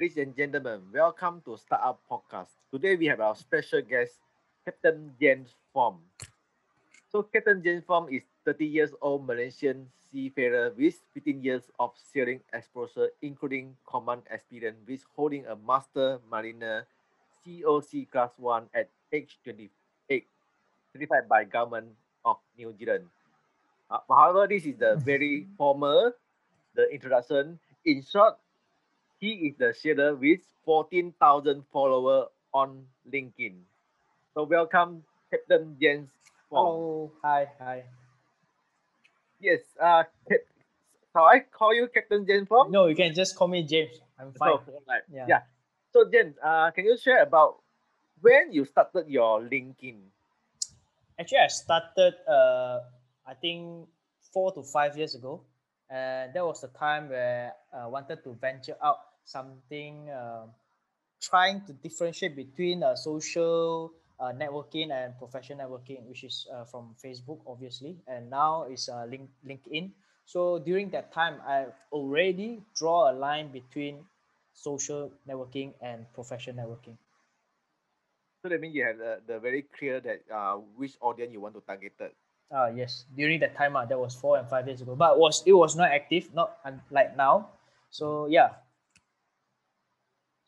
Ladies and gentlemen, welcome to Startup Podcast. Today we have our special guest, Captain James Foong. So Captain James Foong is 30 years old Malaysian seafarer with 15 years of sailing exposure, including command experience with holding a Master Mariner COC Class 1 at age 28, certified by government of New Zealand. Uh, however, this is the very formal, the introduction. In short, he is the sharer with 14,000 followers on LinkedIn. So welcome, Captain James. Foong. Hello, hi, hi. Yes, uh, Cap- shall I call you Captain James Foong? No, you can just call me James. I'm fine. So, right. Yeah. yeah. So James, uh, can you share about when you started your LinkedIn? Actually, I started, uh, I think four to five years ago, and that was the time where I wanted to venture out something, uh, trying to differentiate between uh, social uh, networking and professional networking, which is uh, from Facebook, obviously, and now is uh, link, LinkedIn. So during that time, I already draw a line between social networking and professional networking. So that means you have the, the very clear that uh, which audience you want to target. Uh, yes, during that time, uh, that was four and five years ago. But was it was not active, not un- like now. So yeah,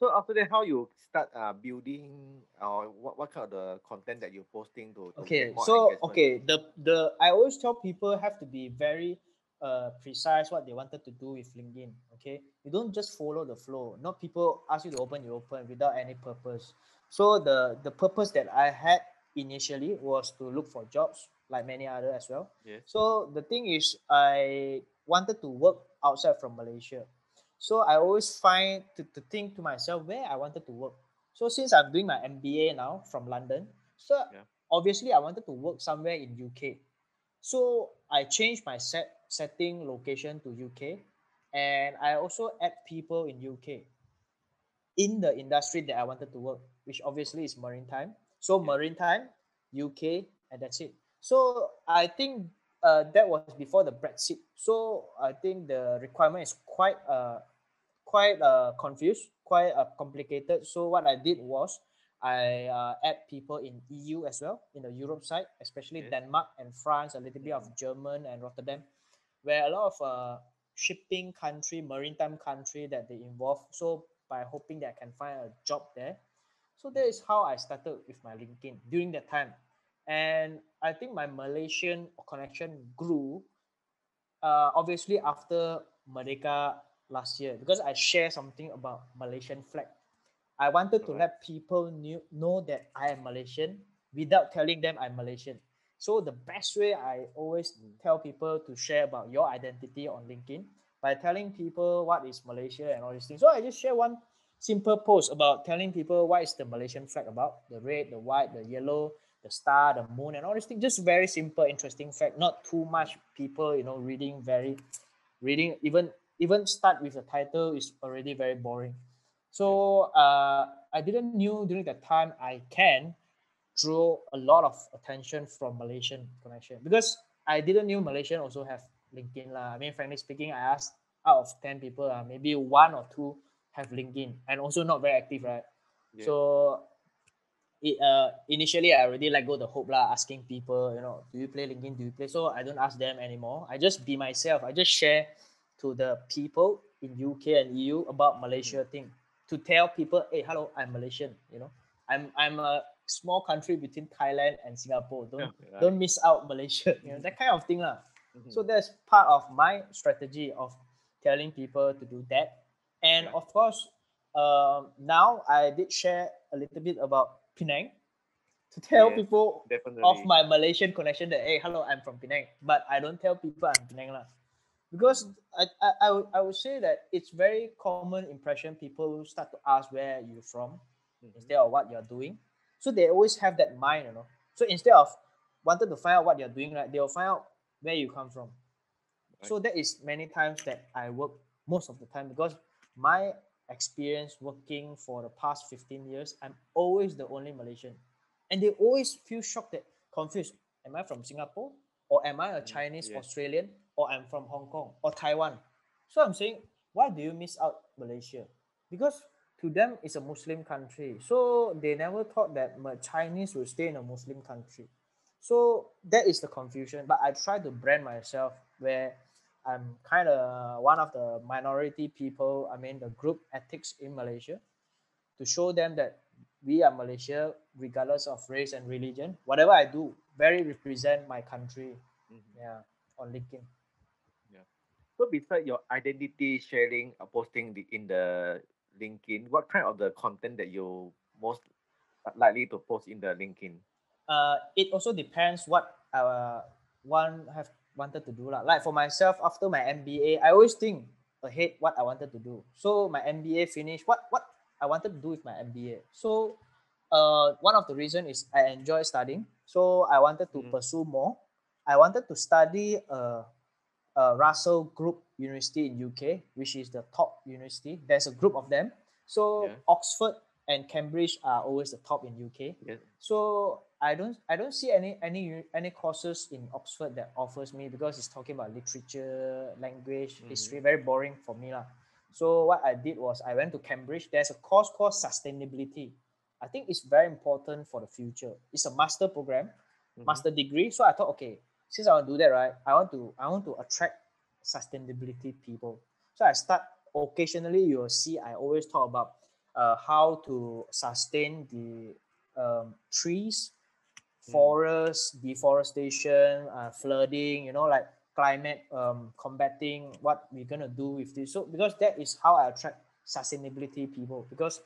So after that, how you start uh, building or what, what kind of the content that you're posting to, to okay so okay the the i always tell people have to be very uh precise what they wanted to do with linkedin okay? You don't just follow the flow. Not people ask you to open you open without any purpose. So the the purpose that i had initially was to look for jobs like many other as well. Yes. so the thing is i wanted to work outside from malaysia so i always find to, to think to myself where i wanted to work so since i'm doing my mba now from london so Yeah. obviously I wanted to work somewhere in UK. So I changed my set setting location to UK and I also add people in UK in the industry that I wanted to work, which obviously is maritime. So maritime, UK, and that's it. So I think uh, that was before the Brexit. So I think the requirement is quite uh quite uh confused, quite uh, complicated. So what I did was I uh, add people in EU as well, in the Europe side, especially Yes. Denmark and France, a little bit of German and Rotterdam, where a lot of uh, shipping country, maritime country that they involve. So by hoping that I can find a job there. So that is how I started with my LinkedIn during that time. And I think my Malaysian connection grew uh, obviously after Merdeka last year because I share something about Malaysian flag. I wanted to let people knew, know that I am Malaysian without telling them I'm Malaysian. So the best way I always tell people to share about your identity on LinkedIn by telling people what is Malaysia and all these things. So I just share one simple post about telling people what is the Malaysian flag about, the red, the white, the yellow, the star, the moon, and all these things. Just very simple, interesting fact. Not too much people, you know, reading very, reading even even start with the title is already very boring. So uh, I didn't knew during that time I can draw a lot of attention from Malaysian connection because I didn't knew Malaysian also have LinkedIn lah. I mean, frankly speaking, I asked out of ten people, uh, maybe one or two have LinkedIn and also not very active, right? Yeah. So it, uh, initially I already let go the hope lah, asking people, you know, do you play LinkedIn? Do you play? So I don't ask them anymore. I just be myself. I just share to the people in UK and EU about Malaysia thing to tell people, hey, hello, I'm Malaysian. You know, I'm I'm a small country between Thailand and Singapore. Don't Yeah, right. don't miss out Malaysia. You know, that kind of thing lah. Mhm. So that's part of my strategy of telling people to do that. And Yeah. of course, um, now I did share a little bit about Penang to tell Yes, people definitely. of my Malaysian connection that hey, hello, I'm from Penang. But I don't tell people I'm Penang lah. Because I, I, I, would, I would say that it's very common impression people start to ask where you're from Mhm. instead of what you're doing. So they always have that mind, you know. So instead of wanted to find out what you're doing, right, they'll find out where you come from. So that is many times that I work most of the time because my experience working for the past 15 years, I'm always the only Malaysian. And they always feel shocked that confused. Am I from Singapore? Or am I a Chinese, yeah. Australian? Or I'm from Hong Kong or Taiwan? So I'm saying, why do you miss out Malaysia? Because to them it's a Muslim country. So they never thought that Chinese will stay in a Muslim country. So that is the confusion. But I try to brand myself where I'm kind of one of the minority people. I mean, the group ethics in Malaysia to show them that we are Malaysia, regardless of race and religion. Whatever I do, very represent my country. Mhm. Yeah, on LinkedIn. So beside your identity sharing, uh, posting the, in the LinkedIn, what kind of the content that you most likely to post in the LinkedIn? uh, it also depends what uh, one have wanted to do lah. Like for myself, after my MBA, I always think ahead what I wanted to do. So my MBA finished. What what I wanted to do with my MBA. So uh, one of the reason is I enjoy studying. So I wanted to Mhm. pursue more. I wanted to study uh, uh, Russell Group University in UK, which is the top university. There's a group of them. So Yeah. Oxford and Cambridge are always the top in UK. Yes. So I don't I don't see any any any courses in Oxford that offers me because it's talking about literature, language, history, very boring for me lah. So what I did was I went to Cambridge. There's a course called sustainability. I think it's very important for the future. It's a master program, Mhm. master degree. So I thought, okay, since I want to do that, right? I want to I want to attract sustainability people. So I start occasionally. You'll see I always talk about uh, how to sustain the um, trees, forests, deforestation, uh, flooding. You know, like climate um, combating. What we're gonna do with this? So because that is how I attract sustainability people. Because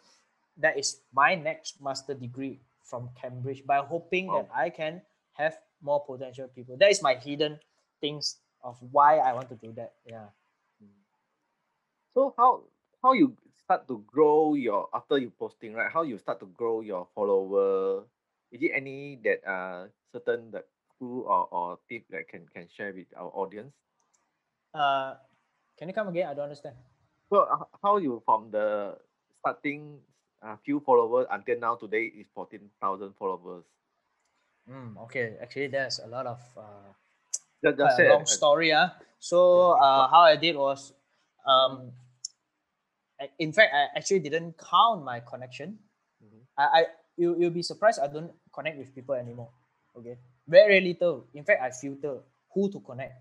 that is my next master degree from Cambridge. By hoping that I can have more potential people. That is my hidden things of why I want to do that. Yeah. So how how you start to grow your after you posting right? How you start to grow your follower? Is it any that uh certain the clue or, or tip that can can share with our audience? Uh, can you come again? I don't understand. So uh, how you from the starting uh, few followers until now today is fourteen thousand followers. Mm, okay, actually, there's a lot of uh, just a long story. Uh. So uh, how I did was, um, I- in fact, I actually didn't count my connection. Mhm. I, I you you'll be surprised I don't connect with people anymore. Okay, very little. In fact, I filter who to connect.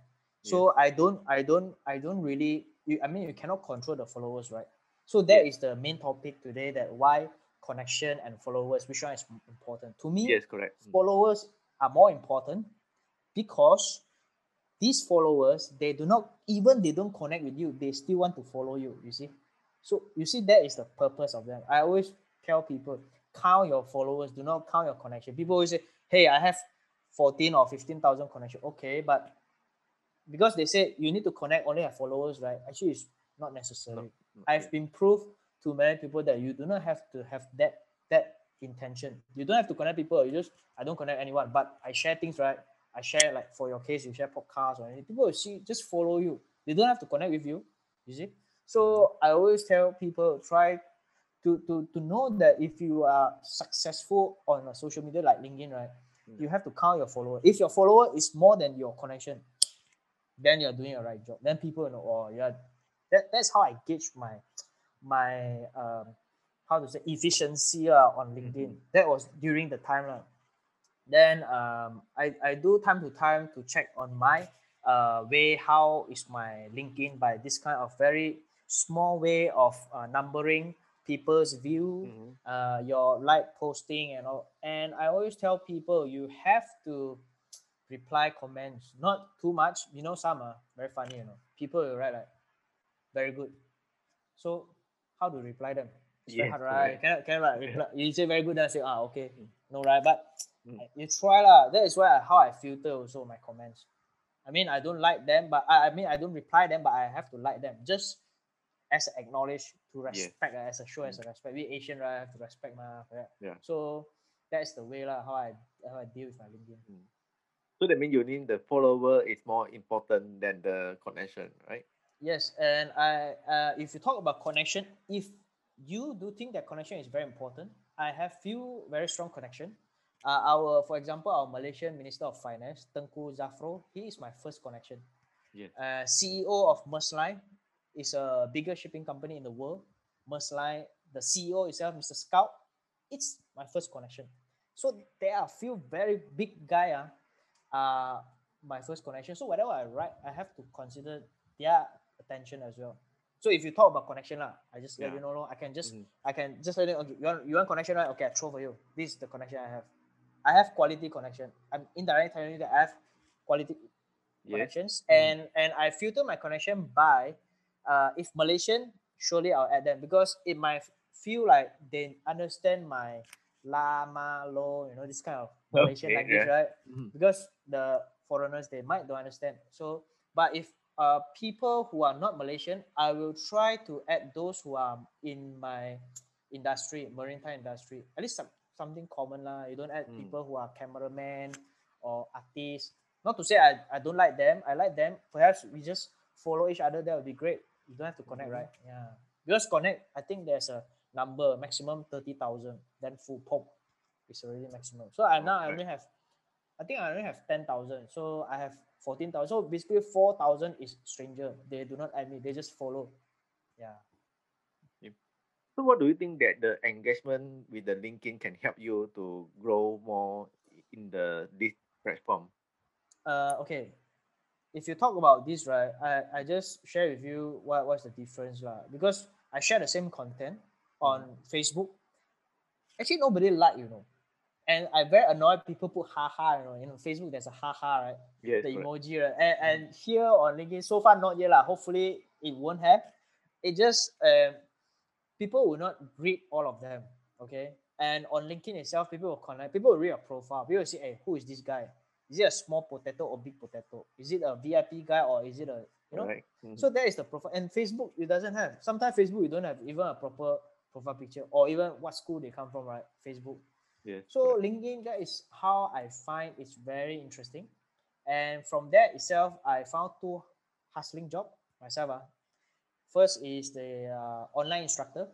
So I don't I don't I don't really. You, I mean, you cannot control the followers, right? So that is Yeah. the main topic today. That why connection and followers, which one is important? To me? Yes, correct. Mm. followers are more important because these followers they do not even they don't connect with you they still want to follow you you see? So you see that is the purpose of them. I always tell people count your followers do not count your connection. People always say hey i have 14 or 15000 connection. Okay but because they say you need to connect only have followers right? Actually it's not necessary. No, I've been proved to many people that you do not have to have that that intention. You don't have to connect people. You just I don't connect anyone, but I share things right. I share like for your case, you share podcasts or anything. People will see just follow you. They don't have to connect with you. You see. So I always tell people try to to to know that if you are successful on a social media like LinkedIn, right, Mm. you have to count your follower. If your follower is more than your connection, then you're doing a right job. Then people know, oh, yeah, that, that's how I gauge my my um how to say efficiency uh, on LinkedIn. Mhm. That was during the time. Uh. Then um I, I do time to time to check on my uh way how is my LinkedIn by this kind of very small way of uh, numbering people's view Mhm. uh, your like posting and all. And I always tell people you have to reply comments, not too much. You know, some are very funny. You know, people will write like very good. So how to reply them? It's very Yes, hard, right? correct. Cannot like reply. You say very good, then I say ah okay, Mm. no right. But Mm. you try lah. That is why I- how I filter also my comments. I mean, I don't like them, but I, I mean, I don't reply them, but I have to like them just as acknowledge to respect, uh, as a show, as a respect. We Asian, right? I have to respect, ma. correct? Yeah. So that's the way lah. How I how I deal with my LinkedIn. So that means you need the follower is more important than the connection, right? Yes, and I uh, if you talk about connection, if you do think that connection is very important, I have few very strong connection. Uh, our, for example, our Malaysian Minister of Finance, Tengku Zafrul, he is my first connection. Yes. Uh, CEO of Maersk Line is a bigger shipping company in the world. Maersk Line, the CEO itself, Mr. Skou, it's my first connection. So there are a few very big guy uh, uh my first connection. So whatever I write, I have to consider their attention as well. So if you talk about connection, lah, I just let you know. I can just Mhm. I can just let you okay, you want you want connection, right? Okay, I throw for you. This is the connection I have. I have quality connection. I'm indirectly telling you that I have quality connections Mhm. and and I filter my connection by uh if Malaysian surely I'll add them because it might feel like they understand my lama lo you know this kind of Malaysian Okay, language yeah. right Mhm. because the foreigners they might don't understand so but if uh people who are not Malaysian I will try to add those who are in my industry maritime industry. At least some, something common lah. You don't add Mm. people who are cameraman or artists not to say I, I don't like them. I like them. Perhaps we just follow each other. That would be great. You don't have to connect Mhm. right? Yeah. Because connect I think there's a number maximum 30,000 then full pop is already maximum. So I now I only have I think I only have 10,000 so I have 14,000 so basically 4,000 is stranger. They do not me they just follow. Yeah. So what do you think that the engagement with the LinkedIn can help you to grow more in the this platform? uh okay. If you talk about this right i i just share with you what what's the difference lah. Because i share the same content on facebook. Actually nobody like you know and i very annoyed people put haha you know you know facebook there's a haha right? Yes. the emoji right? And, and here on linkedin so far not yet lah. Hopefully it won't have. It just um people will not read all of them okay? And on linkedin itself people will connect people will read your profile. People will say hey who is this guy? Is it a small potato or big potato? Is it a vip guy or is it a you know? Correct. Mhm. so that is the profile. And facebook it doesn't have. Sometimes facebook you don't have even a proper profile picture or even what school they come from right? Facebook yes. so. LinkedIn, that is how I find it's very interesting. And from that itself, I found two hustling job myself. ah. First is the uh, online instructor.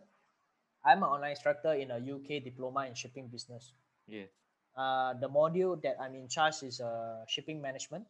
I'm an online instructor in a UK diploma in shipping business. yes. Uh, the module that I'm in charge is uh, shipping management.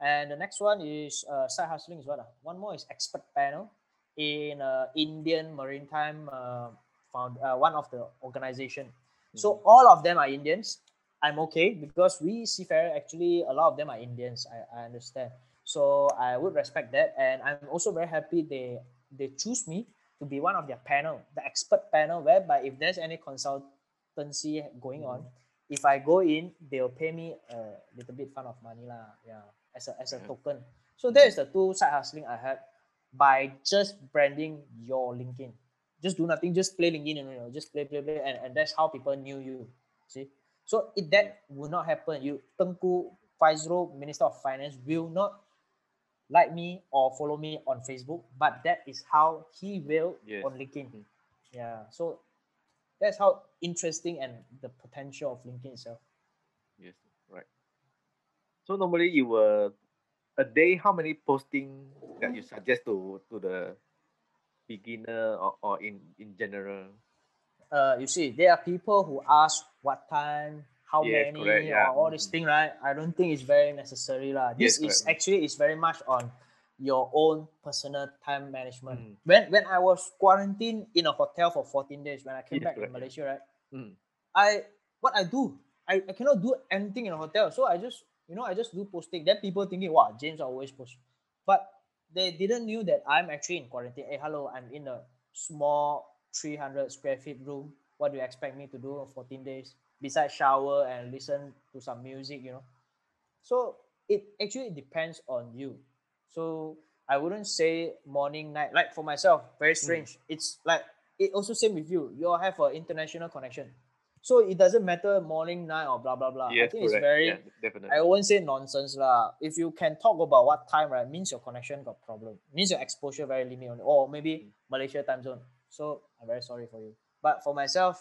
And the next one is uh, side hustling is what? ah? One more is expert panel in uh, Indian maritime uh, found uh, one of the organization. So hmm. all of them are Indians. I'm okay because we seafarer actually a lot of them are Indians. I, I understand. So I would respect that, and I'm also very happy they they choose me to be one of their panel, the expert panel, whereby if there's any consultancy going on, hmm. if I go in, they'll pay me a little bit fun of money lah. Yeah, as a as a Yeah. token. So there is the two side hustling I had by just branding your LinkedIn just do nothing, just play LinkedIn, you know, just play, play, play, and, and that's how people knew you. See, so if that would not happen, you Tengku Zafrul, Minister of Finance, will not like me or follow me on Facebook, but that is how he will Yes. on LinkedIn. Mm. Yeah, so that's how interesting and the potential of LinkedIn itself. Yes. Right. So normally you will a day how many posting that you suggest to to the beginner or, or in in general? uh, you see, there are people who ask what time, how Yes, many, correct, yeah. or all this Mhm. thing, right? I don't think it's very necessary, lah. This Yes, is correct. actually is very much on your own personal time management. Mm. When when I was quarantined in a hotel for 14 days when I came Yes, back in correct, yeah. Malaysia, right? Mm. I what I do, I, I cannot do anything in a hotel. So I just, you know, I just do posting. Then people thinking, wow, James always post. But they didn't knew that I'm actually in quarantine. Hey, hello, I'm in a small 300 square feet room. What do you expect me to do for 14 days? Besides shower and listen to some music, you know. So it actually depends on you. So I wouldn't say morning, night. Like for myself, very hmm. strange. It's like it also same with you. You all have an international connection. So it doesn't matter morning, night, or blah blah blah. I Yes, think it's very yeah, definitely. I won't say nonsense lah. If you can talk about what time, right, means your connection got problem. Means your exposure very limited, or maybe Malaysia time zone. So I'm very sorry for you. But for myself,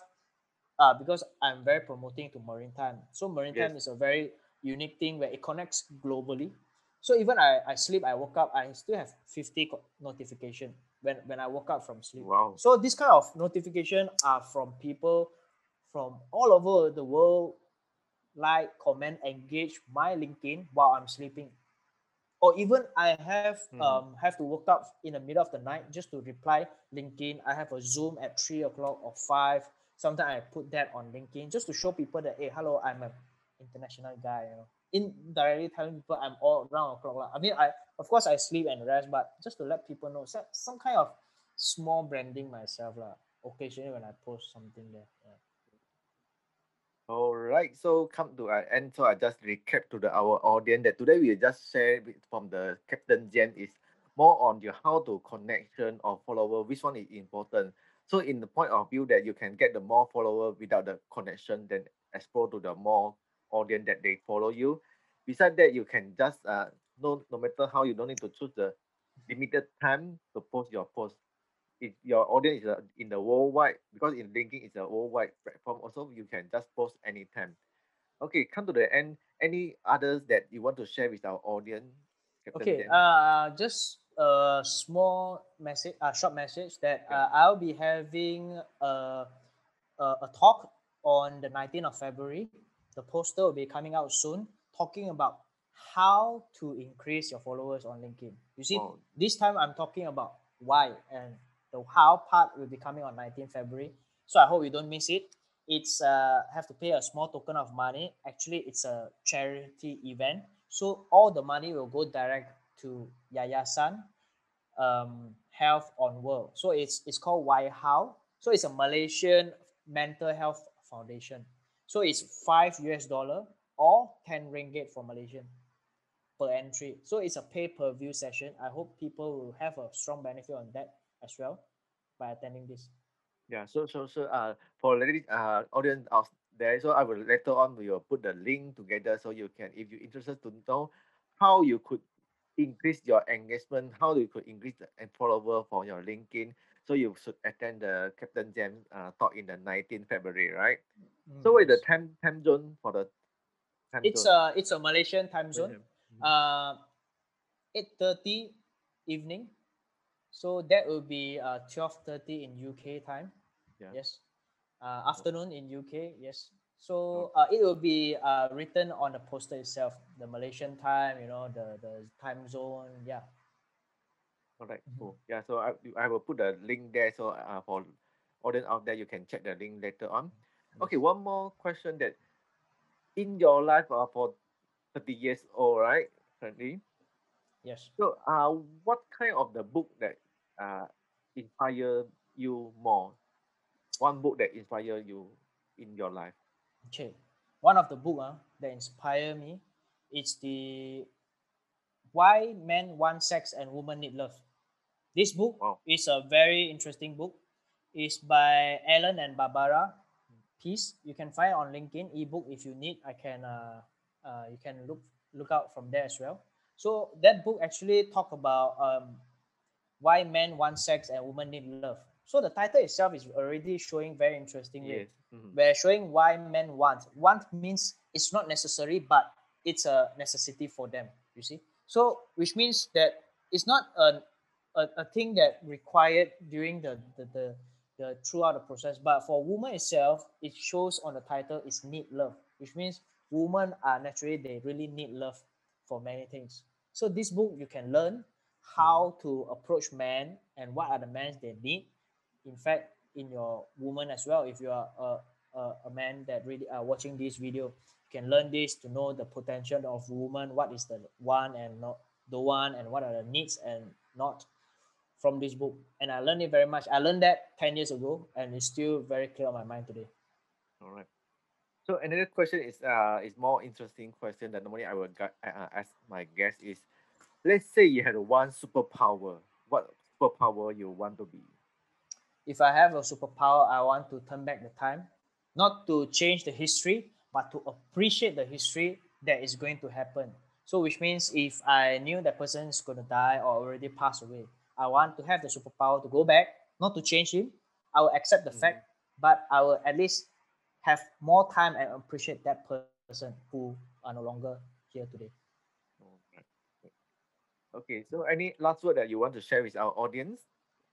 uh, because I'm very promoting to maritime. So maritime is a very unique thing where it connects globally. So even I, I sleep, I woke up, I still have 50 notification when, when I woke up from sleep. Wow. So this kind of notification are from people from all over the world, like, comment, engage my LinkedIn while I'm sleeping. or even I have Mhm. um have to wake up in the middle of the night just to reply LinkedIn. I have a Zoom at three o'clock or five. Sometimes I put that on LinkedIn just to show people that hey, hello, I'm an international guy. You know, indirectly telling people I'm all round o'clock. lah. I mean, I of course I sleep and rest, but just to let people know, so- some kind of small branding myself lah. Occasionally when I post something there. Yeah. All right, so come to an end. So I just recap to the our audience that today we just share from the Captain Jen is more on your how to connection or follower, which one is important. So in the point of view that you can get the more follower without the connection, then explore to the more audience that they follow you. Besides that, you can just uh no no matter how you don't need to choose the limited time to post your post if your audience is uh, in the worldwide because in LinkedIn is a worldwide platform also you can just post anytime. Okay, come to the end. Any others that you want to share with our audience? Captain Okay, uh, just a small message, a short message that uh, I'll be having a, a, a talk on the 19th of February. The poster will be coming out soon, talking about how to increase your followers on LinkedIn. You see, Oh. this time I'm talking about why and the how part will be coming on 19th February. So I hope you don't miss it. It's uh have to pay a small token of money. Actually, it's a charity event. So all the money will go direct to Yayasan um, Health on World. So it's it's called Why How. So it's a Malaysian mental health foundation. So it's five US dollar or ten ringgit for Malaysian per entry. So it's a pay per view session. I hope people will have a strong benefit on that as well by attending this. Yeah, so so so uh for ladies uh audience out there, so I will later on we will put the link together so you can if you're interested to know how you could increase your engagement, how you could increase the and follower for your LinkedIn. So you should attend the Captain Jam uh talk in the 19th February, right? So what is the time time zone for the time It's zone? a it's a Malaysian time zone. Uh, eight thirty evening. So that will be uh twelve thirty in UK time. Yeah. Yes. Uh, afternoon in UK. Yes. So uh, it will be uh, written on the poster itself, the Malaysian time. You know the the time zone. Yeah. All right, Mhm. cool. Yeah, so I I will put the link there so uh for audience out there you can check the link later on. Okay, one more question that in your life uh, for 30 years old, right? Currently. Yes. So uh what kind of the book that uh inspire you more? One book that inspire you in your life. Okay. One of the book uh, that inspire me, it's the Why Men Want Sex and Women Need Love. This book Wow. is a very interesting book. It's by Allan and Barbara Pease. You can find it on LinkedIn ebook if you need. I can uh, uh, you can look look out from there as well. So that book actually talk about um, why men want sex and women need love. So the title itself is already showing very interestingly. Yes. mhm. We're showing why men want. Want means it's not necessary, but it's a necessity for them. You see, so which means that it's not a a, a thing that required during the, the the the throughout the process, but for woman itself, it shows on the title is need love, which means women are naturally they really need love for many things. So this book you can learn how to approach men and what are the men they need. In fact in your woman as well if you are a, a, a man that really are watching this video you can learn this to know the potential of woman what is the one and not the one and what are the needs and not from this book. And i learned it very much. I learned that 10 years ago and it's still very clear on my mind today. All right. So another question is uh is more interesting question that normally I would gu- uh, ask my guest is, let's say you had one superpower. What superpower you want to be? if i have a superpower i want to turn back the time not to change the history but to appreciate the history that is going to happen so which means if i knew that person is going to die or already passed away i want to have the superpower to go back not to change him i will accept the Mhm. fact but i will at least have more time and appreciate that person who are no longer here today. Okay, so any last word that you want to share with our audience?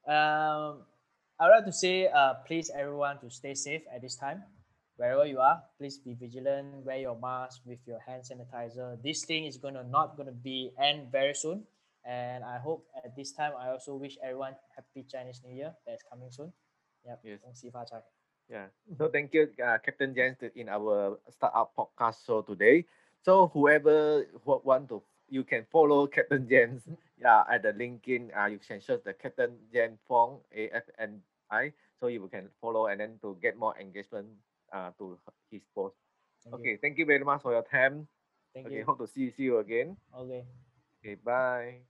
Um, I would like to say, uh, please everyone to stay safe at this time. Wherever you are, please be vigilant. Wear your mask with your hand sanitizer. This thing is gonna not gonna be end very soon, and I hope at this time I also wish everyone happy Chinese New Year that's coming soon. Yep. Yes. Yeah. So thank you, uh, Captain Jens, in our startup podcast show today. So whoever who want to you can follow Captain James Yeah, at the LinkedIn, uh, you can search the Captain James Foong A F N I. So you can follow and then to get more engagement uh, to his post. Thank okay, You. thank you very much for your time. Thank okay, you. hope to see, see you again. Okay. Okay, bye.